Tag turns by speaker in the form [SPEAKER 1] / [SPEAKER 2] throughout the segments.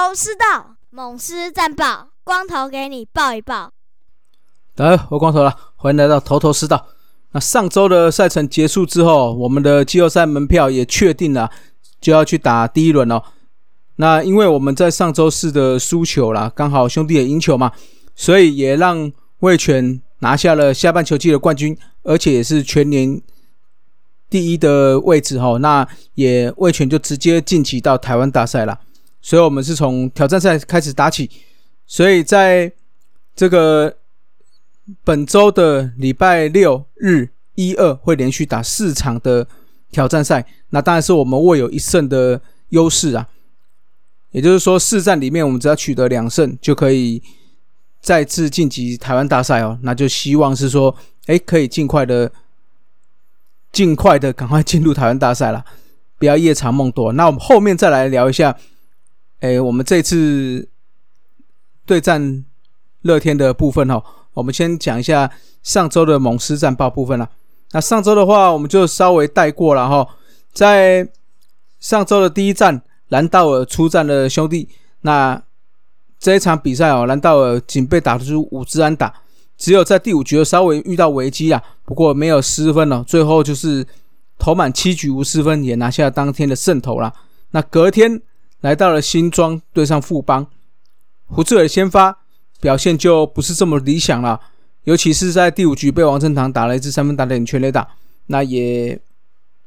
[SPEAKER 1] 头头是道，猛狮战报，光头给你报一报。
[SPEAKER 2] 大家好，我光头了，欢迎来到头头是道。那上周的赛程结束之后，我们的季后赛门票也确定了，就要去打第一轮了。那因为我们在上周四的输球啦，刚好兄弟也赢球嘛，所以也让魏权拿下了下半球季的冠军，而且也是全年第一的位置哈。那也魏权就直接晋级到台湾大赛了。所以我们是从挑战赛开始打起，所以在这个本周的礼拜六日一二会连续打四场的挑战赛，那当然是我们握有一胜的优势啊。也就是说，四战里面我们只要取得两胜，就可以再次晋级台湾大赛哦。那就希望是说，哎，可以尽快的、尽快的赶快进入台湾大赛了，不要夜长梦多。那我们后面再来聊一下。哎，我们这次对战乐天的部分哦，我们先讲一下上周的猛狮战报部分啦。那上周的话，我们就稍微带过了哈。在上周的第一战，兰道尔出战的兄弟。那这一场比赛哦，兰道尔仅被打出五支安打，只有在第五局稍微遇到危机啊，不过没有失分哦。最后就是投满七局无失分，也拿下当天的胜投了。那隔天。来到了新庄对上富邦，胡志伟先发表现就不是这么理想了，尤其是在第五局被王振堂打了一支三分打点全垒打，那也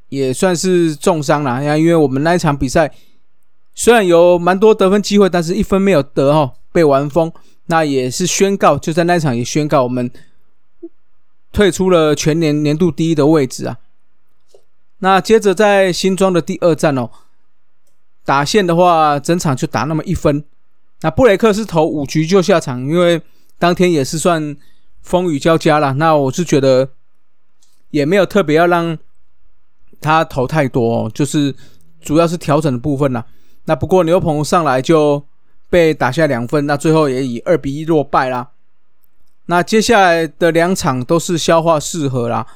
[SPEAKER 2] 也算是重伤了。因为我们那一场比赛虽然有蛮多得分机会，但是一分没有得哦，被完封，那也是宣告就在那一场也宣告我们退出了全年年度第一的位置啊。那接着在新庄的第二站哦。打线的话，整场就打那么一分。那布雷克是投五局就下场，因为当天也是算风雨交加了。那我是觉得也没有特别要让他投太多，就是主要是调整的部分啦。那不过牛棚上来就被打下两分，那最后也以二比一落败啦。那接下来的两场都是消化适合啦，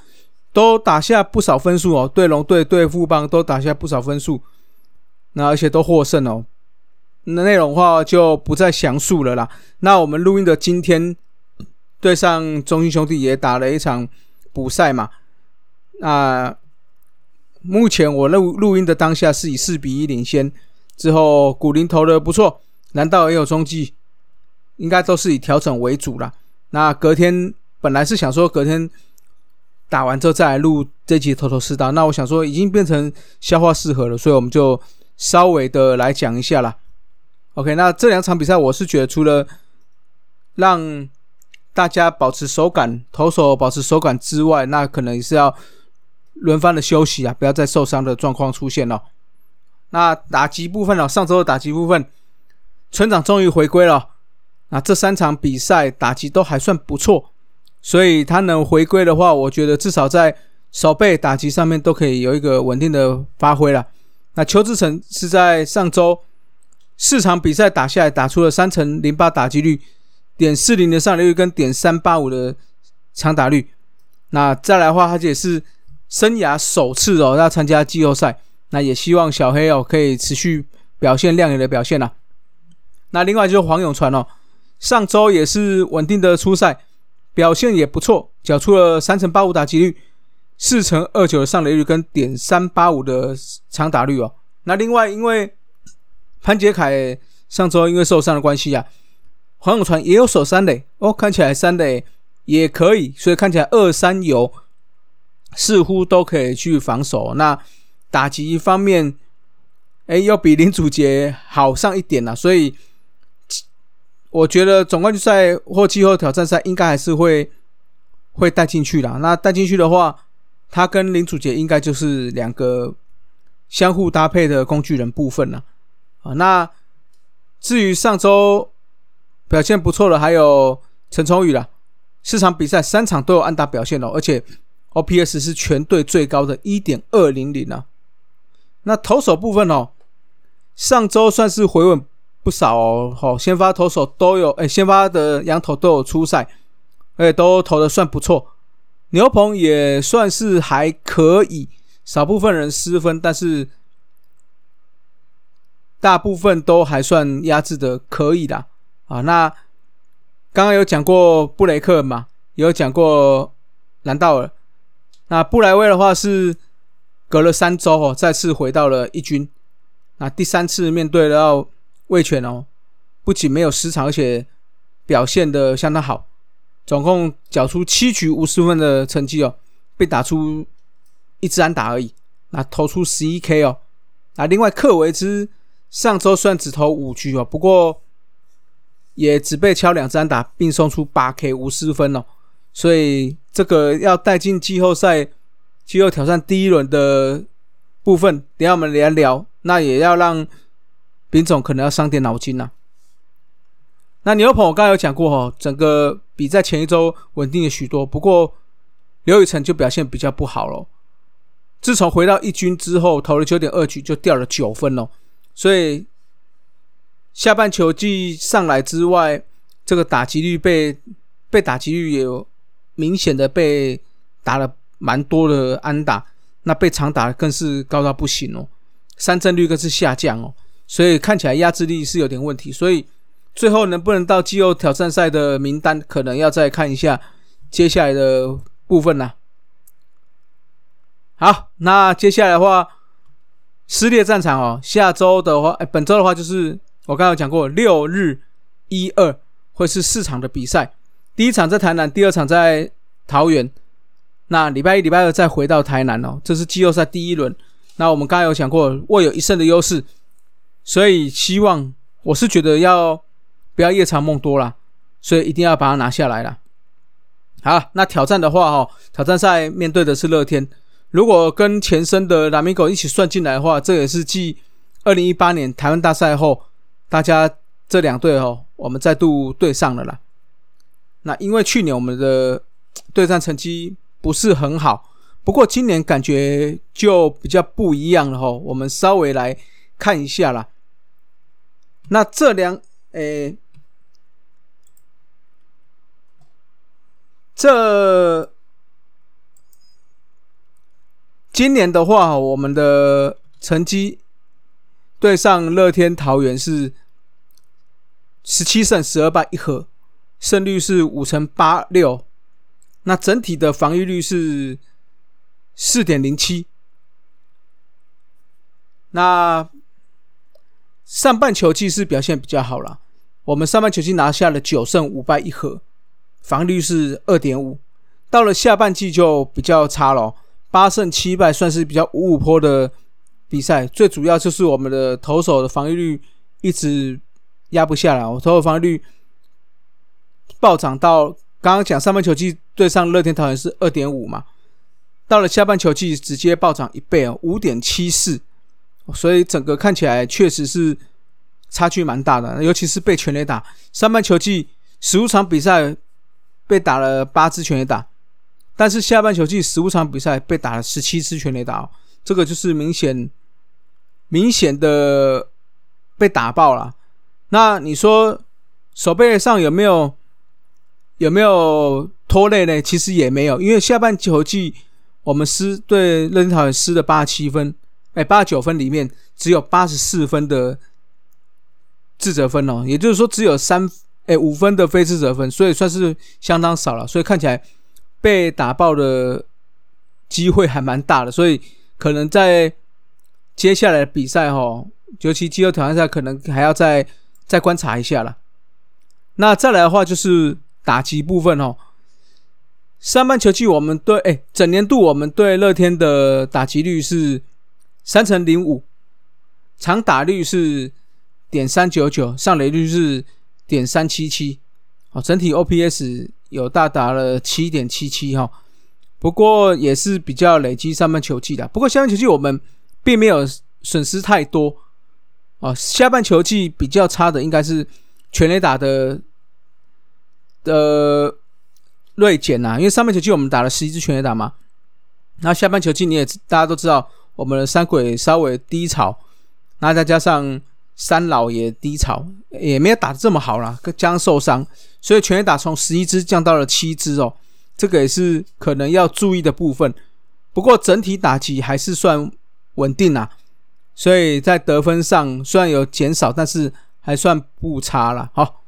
[SPEAKER 2] 都打下不少分数哦。对龙队、对富邦都打下不少分数。那而且都获胜哦，那内容的话就不再详述了啦。那我们录音的今天对上中信兄弟也打了一场补赛嘛。那目前我录录音的当下是以四比一领先，之后古林投的不错，难道也有中继？应该都是以调整为主啦。那隔天本来是想说隔天打完之后再来录这集头头是道，那我想说已经变成消化适合了，所以我们就。稍微的来讲一下啦。OK，那这两场比赛，我是觉得除了让大家保持手感，投手保持手感之外，那可能也是要轮番的休息啊，不要再受伤的状况出现了。那打击部分呢？上周的打击部分，村长终于回归了。那这三场比赛打击都还算不错，所以他能回归的话，我觉得至少在手背打击上面都可以有一个稳定的发挥了。那邱志成是在上周四场比赛打下来，打出了三成零八打击率，点四零的上垒率跟点三八五的长打率。那再来的话，他也是生涯首次哦要参加季后赛。那也希望小黑哦可以持续表现亮眼的表现啦。那另外就是黄永传哦，上周也是稳定的出赛，表现也不错，缴出了三成八五打击率。四乘二九的上垒率跟点三八五的长打率哦。那另外，因为潘杰凯上周因为受伤的关系啊，黄永传也有守三垒哦，看起来三垒也可以，所以看起来二三游似乎都可以去防守。那打击方面，哎，要比林祖杰好上一点了。所以我觉得总冠军赛或季后挑战赛应该还是会会带进去的。那带进去的话。他跟林祖杰应该就是两个相互搭配的工具人部分了啊。那至于上周表现不错的还有陈崇宇了，四场比赛三场都有安打表现哦，而且 OPS 是全队最高的一点二零零啊。那投手部分哦，上周算是回稳不少哦。好，先发投手都有，哎，先发的羊头都有出赛，而且都投的算不错。牛棚也算是还可以，少部分人失分，但是大部分都还算压制的可以的啊。那刚刚有讲过布雷克嘛，有讲过兰道尔。那布莱威的话是隔了三周哦，再次回到了一军。那第三次面对到卫权哦，不仅没有失常，而且表现的相当好，总共缴出七局无失分的成绩哦，被打出一支安打而已。那投出十一 K 哦。啊，另外克维兹上周虽然只投五局哦，不过也只被敲两支安打，并送出八 K 无失分哦。所以这个要带进季后赛、季后挑战第一轮的部分，等下我们来聊。那也要让丙总可能要伤点脑筋呐。那牛棚我刚才有讲过哈，整个比在前一周稳定了许多，不过刘宇辰就表现比较不好了。自从回到一军之后，投了九点二局就掉了九分哦，所以下半球季上来之外，这个打击率被被打击率也有。明显的被打了蛮多的安打，那被长打更是高到不行哦，三振率更是下降哦，所以看起来压制力是有点问题，所以最后能不能到季后挑战赛的名单，可能要再看一下接下来的部分啦。好，那接下来的话，撕裂战场哦，下周的话，哎，本周的话就是我刚刚讲过，六日一二会是四场的比赛。第一场在台南，第二场在桃园。那礼拜一、礼拜二再回到台南哦。这是季后赛第一轮。那我们刚刚有讲过，握有一胜的优势，所以希望我是觉得要不要夜长梦多了，所以一定要把它拿下来了。好，那挑战的话哈，挑战赛面对的是乐天。如果跟前身的拉米狗一起算进来的话，这也是继二零一八年台湾大赛后，大家这两队哦，我们再度对上了啦。那因为去年我们的对战成绩不是很好，不过今年感觉就比较不一样了哈。我们稍微来看一下啦。那这两诶，这今年的话，我们的成绩对上乐天桃园是十七胜十二败一和。胜率是五成八六，那整体的防御率是四点零七。那上半球季是表现比较好了，我们上半球季拿下了九胜五败一和，防御率是二点五。到了下半季就比较差了，八胜七败算是比较五五坡的比赛。最主要就是我们的投手的防御率一直压不下来，我投手防御率。暴涨到刚刚讲上半球季对上乐天桃园是二点五嘛，到了下半球季直接暴涨一倍哦，五点七四，所以整个看起来确实是差距蛮大的，尤其是被全垒打。上半球季十五场比赛被打了八支全垒打，但是下半球季十五场比赛被打了十七支全垒打哦，这个就是明显明显的被打爆了。那你说手背上有没有？有没有拖累呢？其实也没有，因为下半球季我们失对乐天桃园失了八七分，哎，八十九分里面只有八十四分的自责分哦，也就是说只有三哎五分的非自责分，所以算是相当少了，所以看起来被打爆的机会还蛮大的，所以可能在接下来的比赛哈，尤其季后挑战赛可能还要再再观察一下了。那再来的话就是。打击部分哦，上半球季我们对哎，整年度我们对乐天的打击率是三成零五，长打率是点三九九，上垒率是点三七七，哦，整体 OPS 有大达了七点七七哈，不过也是比较累积上半球季的，不过下半球季我们并没有损失太多哦，下半球季比较差的应该是全垒打的。的锐减呐，因为上半球季我们打了十一支全垒打嘛，那下半球季你也大家都知道，我们的三鬼稍微低潮，那再加上三老爷低潮，也没有打的这么好啦，加上受伤，所以全垒打从十一支降到了七支哦，这个也是可能要注意的部分。不过整体打击还是算稳定啊，所以在得分上虽然有减少，但是还算不差了。好，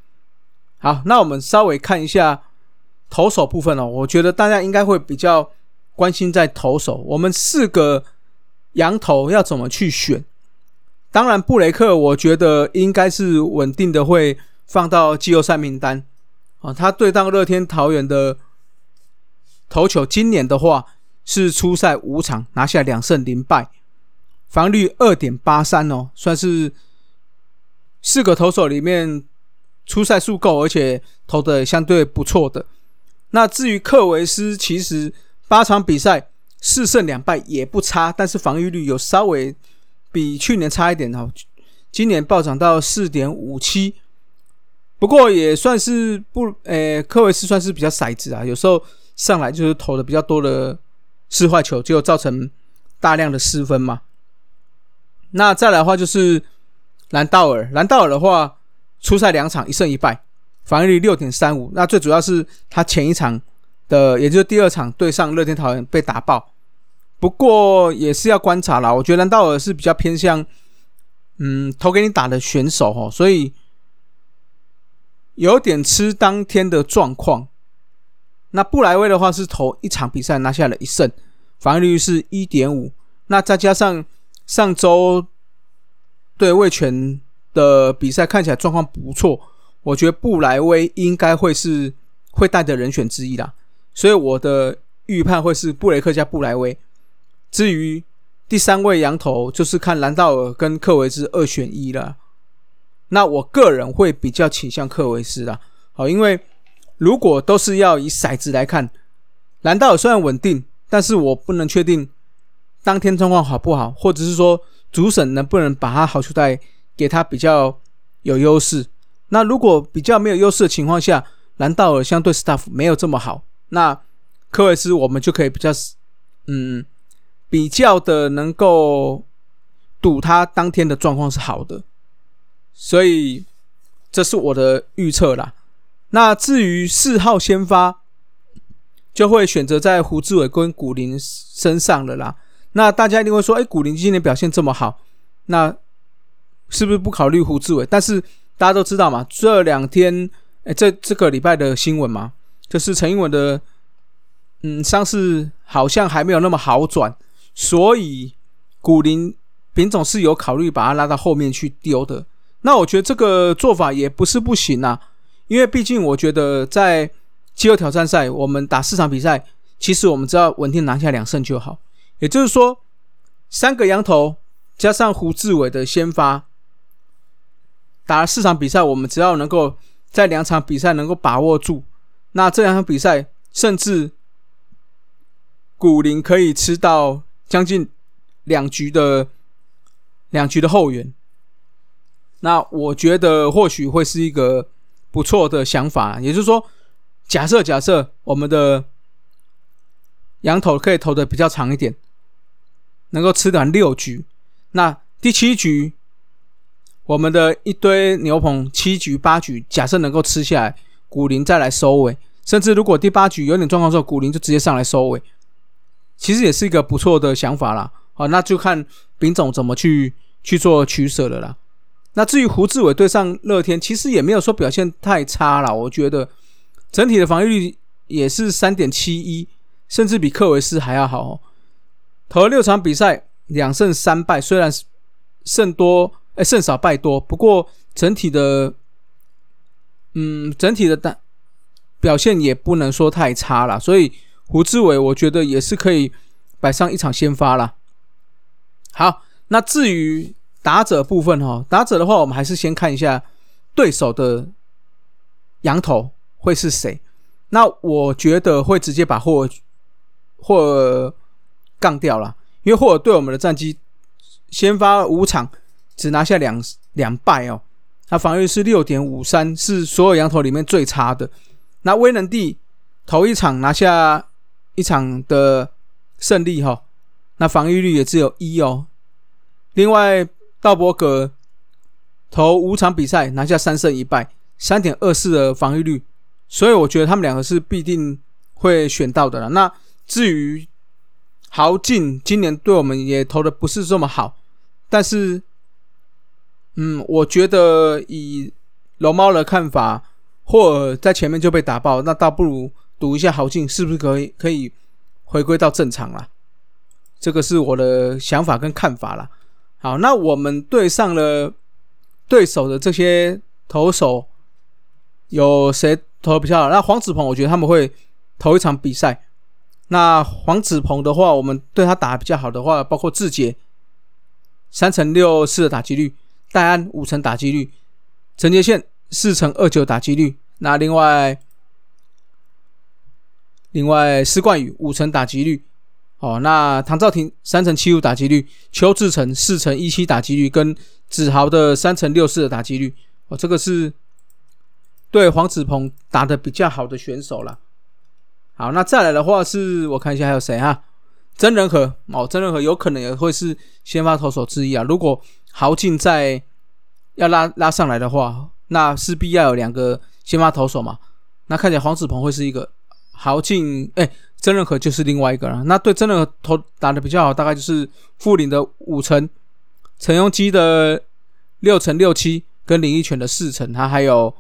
[SPEAKER 2] 好，那我们稍微看一下投手部分哦。我觉得大家应该会比较关心在投手，我们四个羊头要怎么去选？当然，布雷克我觉得应该是稳定的会放到季后赛名单啊。他对当乐天桃园的投球，今年的话是初赛五场，拿下两胜零败。防率二点八三哦，算是四个投手里面初赛数够，而且投的相对不错的。那至于克维斯，其实八场比赛四胜两败也不差，但是防御率有稍微比去年差一点哦。今年暴涨到四点五七，不过也算是不，诶，科维斯算是比较骰子啊，有时候上来就是投的比较多的失坏球，就造成大量的失分嘛。那再来的话就是兰道尔，兰道尔的话，初赛两场一胜一败，防御率六点三五。那最主要是他前一场的，也就是第二场对上乐天桃园被打爆。不过也是要观察啦，我觉得兰道尔是比较偏向，嗯，投给你打的选手哦，所以有点吃当天的状况。那布莱威的话是投一场比赛拿下了一胜，防御率是一点五。那再加上。上周对魏权的比赛看起来状况不错，我觉得布莱威应该会是会带的人选之一啦，所以我的预判会是布雷克加布莱威。至于第三位羊头，就是看兰道尔跟克维兹二选一了。那我个人会比较倾向克维斯啦，好，因为如果都是要以骰子来看，兰道尔虽然稳定，但是我不能确定。当天状况好不好，或者是说主审能不能把他好球带给他比较有优势？那如果比较没有优势的情况下，兰道尔相对 staff 没有这么好，那科维斯我们就可以比较嗯比较的能够赌他当天的状况是好的，所以这是我的预测啦。那至于四号先发，就会选择在胡志伟跟古林身上了啦。那大家一定会说，哎，古林今年表现这么好，那是不是不考虑胡志伟？但是大家都知道嘛，这两天，哎，这这个礼拜的新闻嘛，就是陈英文的，嗯，伤势好像还没有那么好转，所以古林品种是有考虑把他拉到后面去丢的。那我觉得这个做法也不是不行啊，因为毕竟我觉得在季后挑战赛，我们打四场比赛，其实我们只要稳定拿下两胜就好。也就是说，三个羊头加上胡志伟的先发，打了四场比赛，我们只要能够在两场比赛能够把握住，那这两场比赛甚至古林可以吃到将近两局的两局的后援，那我觉得或许会是一个不错的想法。也就是说，假设假设我们的羊头可以投的比较长一点。能够吃完六局，那第七局，我们的一堆牛棚七局八局，假设能够吃下来，古林再来收尾，甚至如果第八局有点状况之后，古林就直接上来收尾，其实也是一个不错的想法啦。好，那就看丙总怎么去去做取舍了啦。那至于胡志伟对上乐天，其实也没有说表现太差了，我觉得整体的防御率也是三点七一，甚至比克维斯还要好。投了六场比赛，两胜三败，虽然胜多哎胜少败多，不过整体的，嗯，整体的单表现也不能说太差了。所以胡志伟我觉得也是可以摆上一场先发了。好，那至于打者部分哈，打者的话，我们还是先看一下对手的羊头会是谁。那我觉得会直接把霍霍。杠掉了，因为霍尔对我们的战绩先发五场只拿下两两败哦，他防御是六点五三，是所有羊头里面最差的。那威能帝头一场拿下一场的胜利哈，那防御率也只有一哦。另外道伯格投五场比赛拿下三胜一败，三点二四的防御率，所以我觉得他们两个是必定会选到的了。那至于豪进今年对我们也投的不是这么好，但是，嗯，我觉得以龙猫的看法，霍尔在前面就被打爆，那倒不如赌一下豪进是不是可以可以回归到正常了。这个是我的想法跟看法啦。好，那我们对上了对手的这些投手，有谁投的比较好？那黄子鹏，我觉得他们会投一场比赛。那黄子鹏的话，我们对他打的比较好的话，包括志杰三乘六四的打击率，戴安五成打击率，陈杰宪四乘二九打击率。那另外，另外施冠宇五成打击率。哦，那唐兆廷三成七五打击率，邱志成四成一七打击率，跟子豪的三成六四的打击率。哦，这个是对黄子鹏打的比较好的选手了。好，那再来的话是我看一下还有谁哈？曾仁和哦，曾仁和有可能也会是先发投手之一啊。如果豪进在要拉拉上来的话，那势必要有两个先发投手嘛。那看起来黄子鹏会是一个豪进，哎。曾仁和就是另外一个了。那对曾仁和投打的比较好，大概就是傅林的五成，陈庸基的六成六七，跟林奕泉的四成，他还有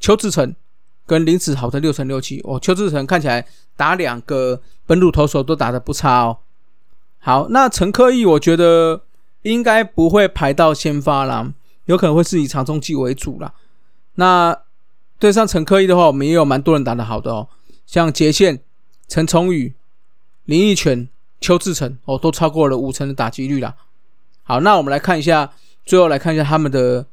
[SPEAKER 2] 邱志成跟林子豪的六成六七。哦，邱志成看起来打两个本土投手都打的不差哦。好，那陈科义我觉得应该不会排到先发啦，有可能会是以长中继为主啦。那对上陈科义的话，我们也有蛮多人打的好的哦，像杰线。陈崇宇、林奕泉、邱志成哦，都超过了五成的打击率啦。好，那我们来看一下，最后来看一下他们的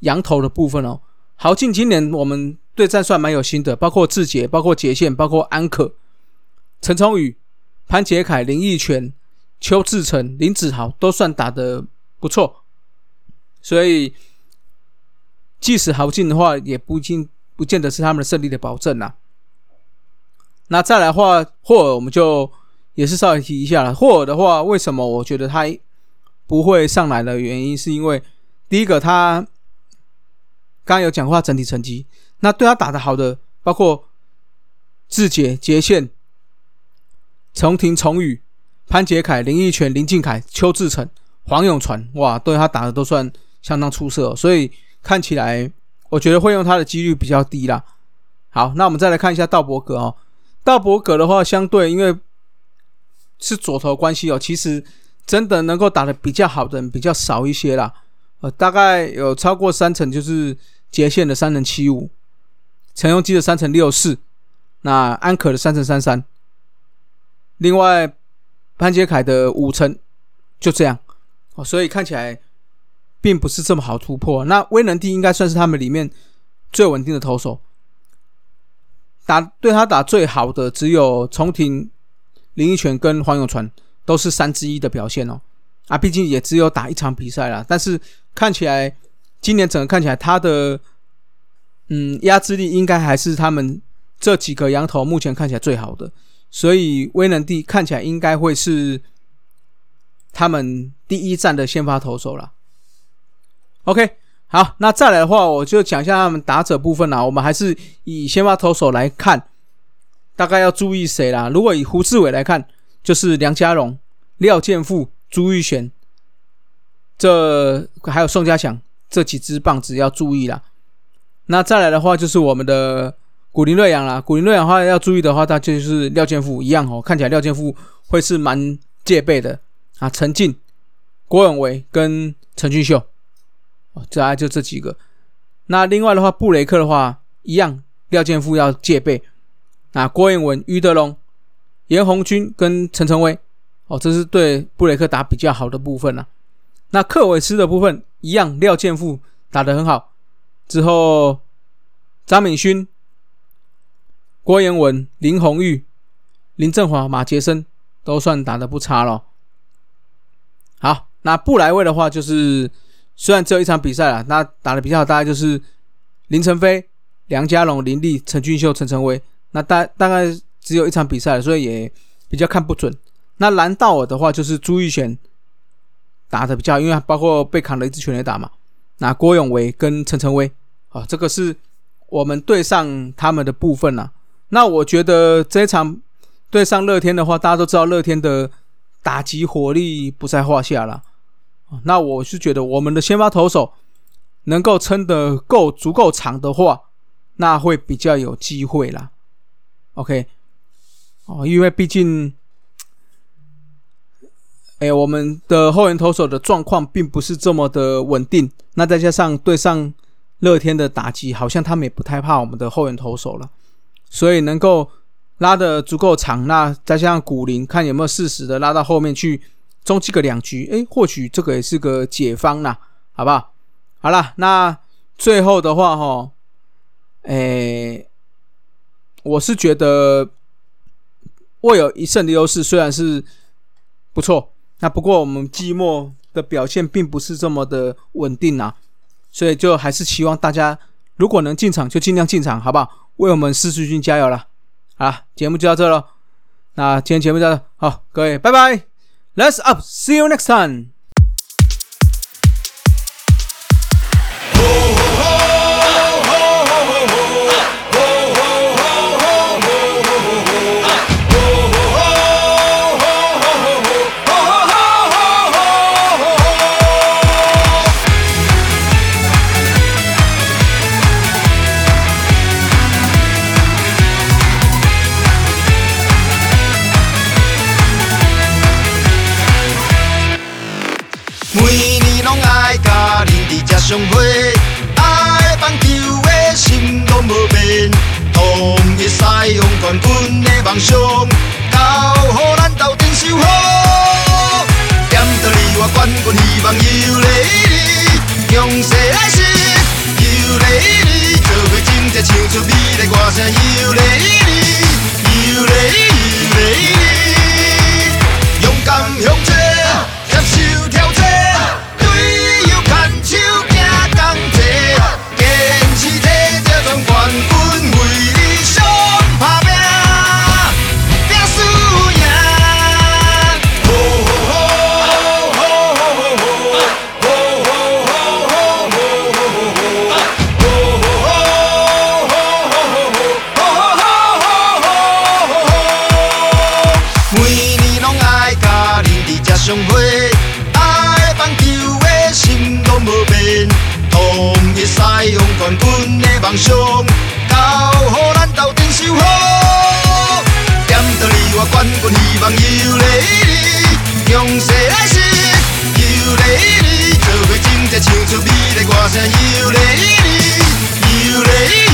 [SPEAKER 2] 羊头的部分哦。豪进今年我们对战算蛮有心的，包括志杰、包括杰线、包括安可、陈崇宇、潘杰凯、林奕泉、邱志成、林子豪都算打的不错。所以，即使豪进的话，也不尽不见得是他们的胜利的保证呐。那再来话，霍尔我们就也是稍微提一下了。霍尔的话，为什么我觉得他不会上来的原因，是因为第一个他刚刚有讲过他整体成绩，那对他打的好的，包括志杰、杰宪、重庭、重宇、潘杰凯、林奕泉、林敬凯、邱志成、黄永传，哇，对他打的都算相当出色，所以看起来我觉得会用他的几率比较低啦。好，那我们再来看一下道伯格哦。大伯格的话，相对因为是左投关系哦，其实真的能够打的比较好的人比较少一些啦。呃，大概有超过三成就是杰线的三成七五，陈庸基的三成六四，那安可的三成三三，另外潘杰凯的五成，就这样哦，所以看起来并不是这么好突破。那威能帝应该算是他们里面最稳定的投手。打对他打最好的只有重庭、林奕泉跟黄永传，都是三之一的表现哦。啊，毕竟也只有打一场比赛了，但是看起来今年整个看起来他的嗯压制力应该还是他们这几个羊头目前看起来最好的，所以威能帝看起来应该会是他们第一站的先发投手了。OK。好，那再来的话，我就讲一下他们打者部分啦。我们还是以先发投手来看，大概要注意谁啦？如果以胡志伟来看，就是梁家荣、廖建富、朱玉璇，这还有宋家祥这几支棒子要注意啦。那再来的话，就是我们的古林瑞阳啦。古林瑞阳的话要注意的话，那就是廖建富一样哦。看起来廖建富会是蛮戒备的啊。陈进、郭永维跟陈俊秀。这还就这几个，那另外的话，布雷克的话一样，廖健富要戒备。那郭彦文、于德龙、严红军跟陈晨威，哦，这是对布雷克打比较好的部分了。那克韦斯的部分一样，廖健富打得很好。之后张敏勋、郭彦文、林红玉、林振华、马杰森都算打得不差了。好，那布莱位的话就是。虽然只有一场比赛了，那打的比较好，大概就是林晨飞、梁家龙、林立、陈俊秀、陈晨威。那大大概只有一场比赛，所以也比较看不准。那蓝道尔的话，就是朱玉璇打的比较，因为包括被扛了一支全垒打嘛。那郭永维跟陈晨威，啊，这个是我们对上他们的部分了。那我觉得这一场对上乐天的话，大家都知道乐天的打击火力不在话下了。那我是觉得我们的先发投手能够撑得够足够长的话，那会比较有机会啦。OK，哦，因为毕竟，哎，我们的后援投手的状况并不是这么的稳定，那再加上对上乐天的打击，好像他们也不太怕我们的后援投手了，所以能够拉的足够长，那再加上古林，看有没有适时的拉到后面去。中期个两局，哎，或许这个也是个解方呐，好不好？好了，那最后的话哈，哎，我是觉得握有一胜的优势，虽然是不错，那不过我们季末的表现并不是这么的稳定啊，所以就还是希望大家如果能进场就尽量进场，好不好？为我们四十军加油了！好，节目就到这了，那今天节目就到这，好，各位，拜拜。Let's up. See you next time. 统一上会，爱放球的心都无变，同一使用冠军的梦想，交予咱斗阵守好。
[SPEAKER 3] 点到你我冠军希望由来你，强势来势由来你，做伙真正唱出美丽歌声由来你，由来你。